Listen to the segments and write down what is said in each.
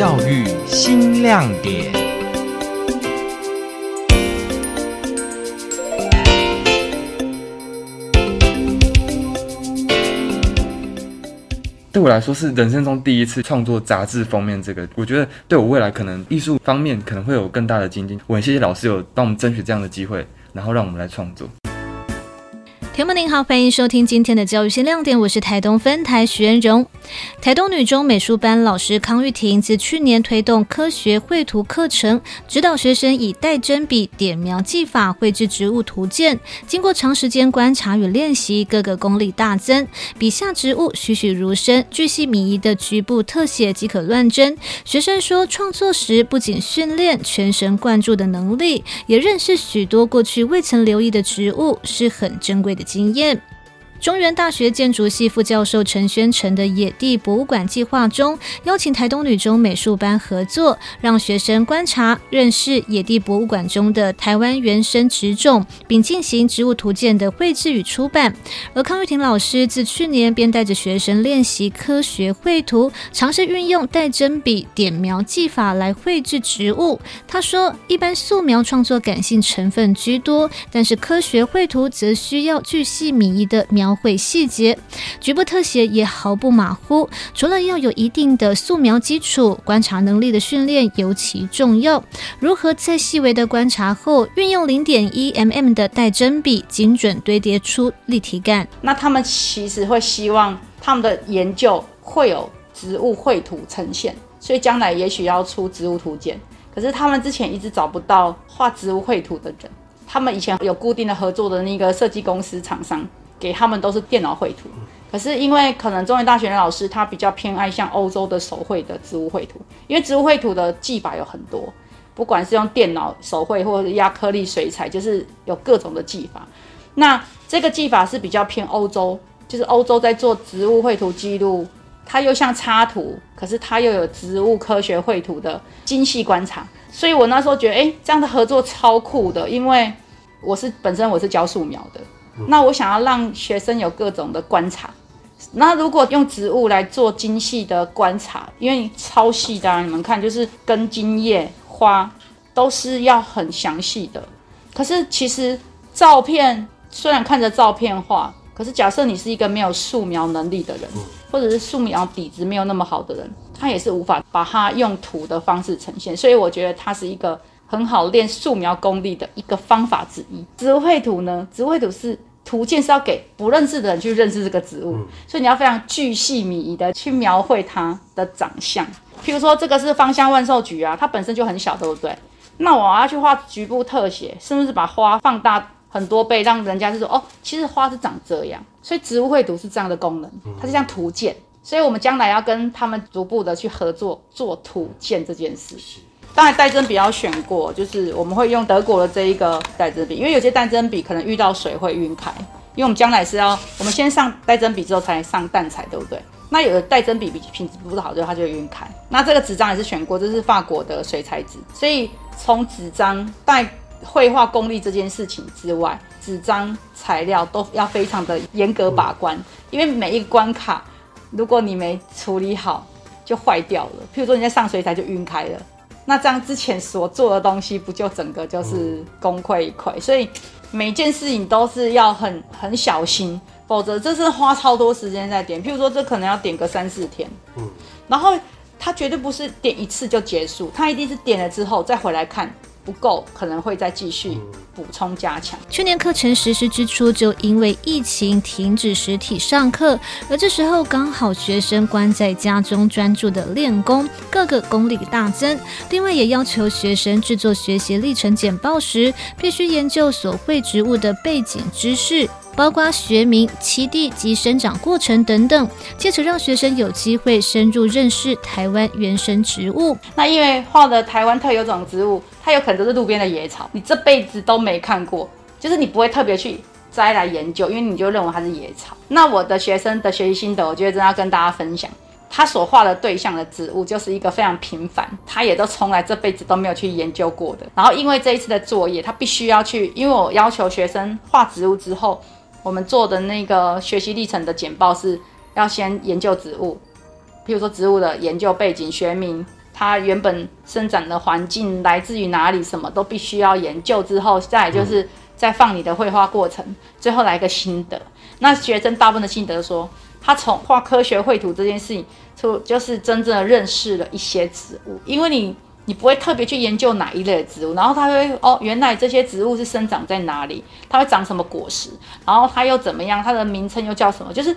教育新亮点。对我来说是人生中第一次创作杂志封面，这个我觉得对我未来可能艺术方面可能会有更大的精进。我很谢谢老师有帮我们争取这样的机会，然后让我们来创作。听众您好，欢迎收听今天的教育新亮点，我是台东分台徐元荣。台东女中美术班老师康玉婷自去年推动科学绘图课程，指导学生以带针笔点描技法绘制植物图鉴。经过长时间观察与练习，各个功力大增，笔下植物栩栩如生，巨细靡遗的局部特写即可乱真。学生说，创作时不仅训练全神贯注的能力，也认识许多过去未曾留意的植物，是很珍贵的。经验。中原大学建筑系副教授陈宣成的野地博物馆计划中，邀请台东女中美术班合作，让学生观察、认识野地博物馆中的台湾原生植种，并进行植物图鉴的绘制与出版。而康玉婷老师自去年便带着学生练习科学绘图，尝试运用带针笔点描技法来绘制植物。他说，一般素描创作感性成分居多，但是科学绘图则需要巨细靡遗的描。描绘细节，局部特写也毫不马虎。除了要有一定的素描基础，观察能力的训练尤其重要。如何在细微的观察后，运用零点一 mm 的带针笔，精准堆叠出立体感？那他们其实会希望他们的研究会有植物绘图呈现，所以将来也许要出植物图鉴。可是他们之前一直找不到画植物绘图的人，他们以前有固定的合作的那个设计公司厂商。给他们都是电脑绘图，可是因为可能中原大学的老师他比较偏爱像欧洲的手绘的植物绘图，因为植物绘图的技法有很多，不管是用电脑手绘或者压颗粒水彩，就是有各种的技法。那这个技法是比较偏欧洲，就是欧洲在做植物绘图记录，它又像插图，可是它又有植物科学绘图的精细观察。所以我那时候觉得，哎，这样的合作超酷的，因为我是本身我是教素描的。那我想要让学生有各种的观察，那如果用植物来做精细的观察，因为超细的，你们看就是根茎叶花都是要很详细的。可是其实照片虽然看着照片画，可是假设你是一个没有素描能力的人，或者是素描底子没有那么好的人，他也是无法把它用图的方式呈现。所以我觉得它是一个。很好练素描功力的一个方法之一。植物绘图呢，植物绘图是图鉴是要给不认识的人去认识这个植物，所以你要非常巨细靡遗的去描绘它的长相。譬如说这个是芳香万寿菊啊，它本身就很小，对不对？那我要去画局部特写，是不是把花放大很多倍，让人家就说哦，其实花是长这样。所以植物绘图是这样的功能，它是像图鉴。所以我们将来要跟他们逐步的去合作做图鉴这件事。当然，带针笔要选过，就是我们会用德国的这一个带针笔，因为有些带针笔可能遇到水会晕开，因为我们将来是要我们先上带针笔之后才上淡彩，对不对？那有的带针笔比品质不是好，就它就会晕开。那这个纸张也是选过，这是法国的水彩纸，所以从纸张带绘画功力这件事情之外，纸张材料都要非常的严格把关，因为每一个关卡，如果你没处理好，就坏掉了。譬如说你在上水彩就晕开了。那这样之前所做的东西，不就整个就是功亏一篑？所以每件事情都是要很很小心，否则这是花超多时间在点。譬如说，这可能要点个三四天，嗯，然后他绝对不是点一次就结束，他一定是点了之后再回来看。不够，可能会再继续补充加强。去年课程实施之初，就因为疫情停止实体上课，而这时候刚好学生关在家中专注的练功，各个功力大增。另外，也要求学生制作学习历程简报时，必须研究所绘植物的背景知识。包括学名、栖地及生长过程等等，借此让学生有机会深入认识台湾原生植物。那因为画的台湾特有种植物，它有可能都是路边的野草，你这辈子都没看过，就是你不会特别去摘来研究，因为你就认为它是野草。那我的学生的学习心得，我觉得真的要跟大家分享。他所画的对象的植物，就是一个非常平凡，他也都从来这辈子都没有去研究过的。然后因为这一次的作业，他必须要去，因为我要求学生画植物之后。我们做的那个学习历程的简报是要先研究植物，譬如说植物的研究背景、学名、它原本生长的环境来自于哪里，什么都必须要研究之后，再就是再放你的绘画过程，最后来个心得。那学生大部分的心得说，他从画科学绘图这件事情，就就是真正的认识了一些植物，因为你你不会特别去研究哪一类的植物，然后他会哦，原来这些植物是生长在哪里，它会长什么果实，然后它又怎么样，它的名称又叫什么？就是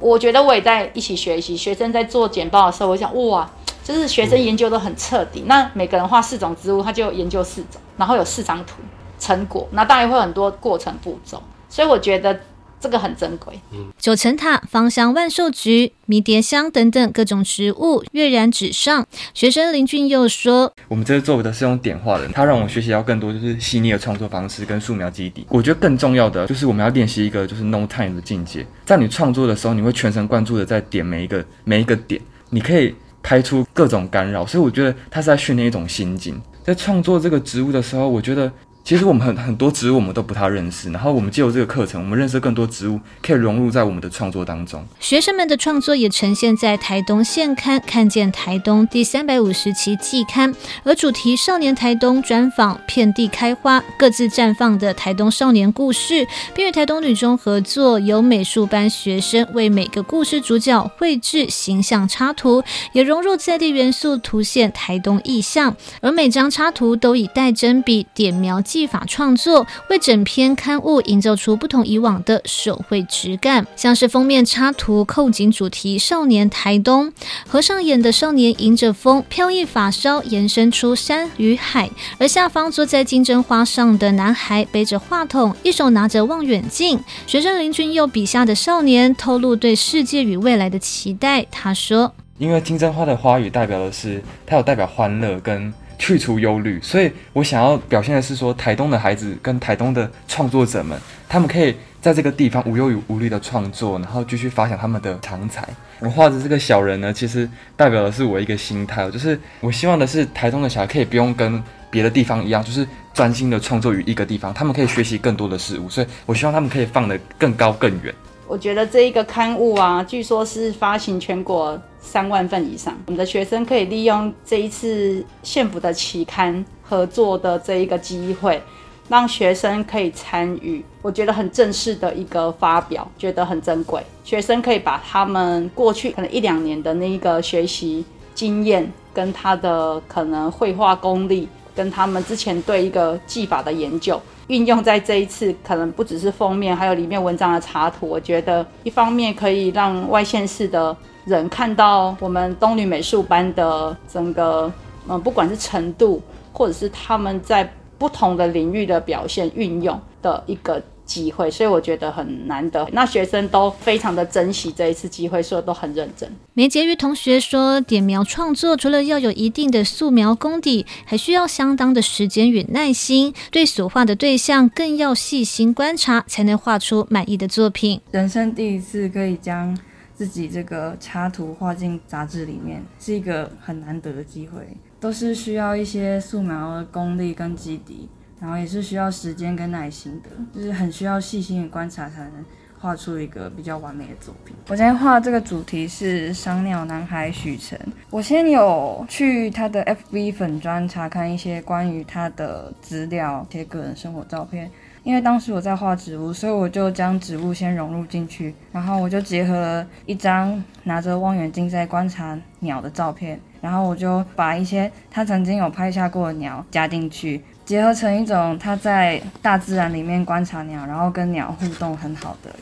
我觉得我也在一起学习，学生在做简报的时候，我想哇，就是学生研究都很彻底。那每个人画四种植物，他就研究四种，然后有四张图成果，那当然会有很多过程步骤，所以我觉得。这个很珍贵。九层塔、芳香万寿菊、迷迭香等等各种植物跃然纸上。学生林俊佑说：“我们这次做的是用点画的，它让我学习到更多就是细腻的创作方式跟素描基底。我觉得更重要的就是我们要练习一个就是 no time 的境界，在你创作的时候，你会全神贯注的在点每一个每一个点，你可以拍出各种干扰。所以我觉得他是在训练一种心境。在创作这个植物的时候，我觉得。”其实我们很很多植物我们都不太认识，然后我们借由这个课程，我们认识更多植物，可以融入在我们的创作当中。学生们的创作也呈现在台东县刊《看见台东》第三百五十期季刊，而主题“少年台东”专访遍地开花，各自绽放的台东少年故事，并与台东女中合作，由美术班学生为每个故事主角绘制形象插图，也融入在地元素，凸显台东意象。而每张插图都以带针笔点描。技法创作，为整篇刊物营造出不同以往的手绘质感，像是封面插图扣紧主题“少年台东”，合上眼的少年迎着风飘逸发梢，延伸出山与海；而下方坐在金针花上的男孩背着话筒，一手拿着望远镜。学生林俊佑笔下的少年透露对世界与未来的期待。他说：“因为金针花的花语代表的是，它有代表欢乐跟。”去除忧虑，所以我想要表现的是说，台东的孩子跟台东的创作者们，他们可以在这个地方无忧无虑的创作，然后继续发扬他们的长才。我画的这个小人呢，其实代表的是我一个心态，就是我希望的是台东的小孩可以不用跟别的地方一样，就是专心的创作于一个地方，他们可以学习更多的事物，所以我希望他们可以放得更高更远。我觉得这一个刊物啊，据说是发行全国。三万份以上，我们的学生可以利用这一次县府的期刊合作的这一个机会，让学生可以参与，我觉得很正式的一个发表，觉得很珍贵。学生可以把他们过去可能一两年的那一个学习经验，跟他的可能绘画功力，跟他们之前对一个技法的研究，运用在这一次，可能不只是封面，还有里面文章的插图。我觉得一方面可以让外县市的。人看到我们东女美术班的整个，嗯，不管是程度，或者是他们在不同的领域的表现运用的一个机会，所以我觉得很难得。那学生都非常的珍惜这一次机会，所以都很认真。梅婕妤同学说，点描创作除了要有一定的素描功底，还需要相当的时间与耐心，对所画的对象更要细心观察，才能画出满意的作品。人生第一次可以将。自己这个插图画进杂志里面是一个很难得的机会，都是需要一些素描的功力跟基底，然后也是需要时间跟耐心的，就是很需要细心的观察才能画出一个比较完美的作品。我今天画这个主题是赏鸟男孩许晨，我先有去他的 FB 粉专查看一些关于他的资料，贴个人生活照片。因为当时我在画植物，所以我就将植物先融入进去，然后我就结合了一张拿着望远镜在观察鸟的照片，然后我就把一些他曾经有拍下过的鸟加进去。结合成一种他在大自然里面观察鸟，然后跟鸟互动很好的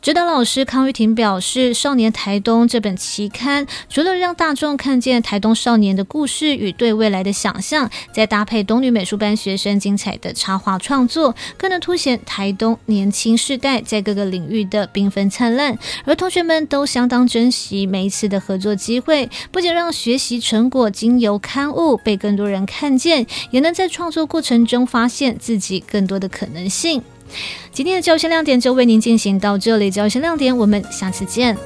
指导老师康玉婷表示，《少年台东》这本期刊除了让大众看见台东少年的故事与对未来的想象，再搭配东女美术班学生精彩的插画创作，更能凸显台东年轻世代在各个领域的缤纷灿烂。而同学们都相当珍惜每一次的合作机会，不仅让学习成果经由刊物被更多人看见，也能在创作过程中发现自己更多的可能性。今天的教学亮点就为您进行到这里，教学亮点，我们下次见。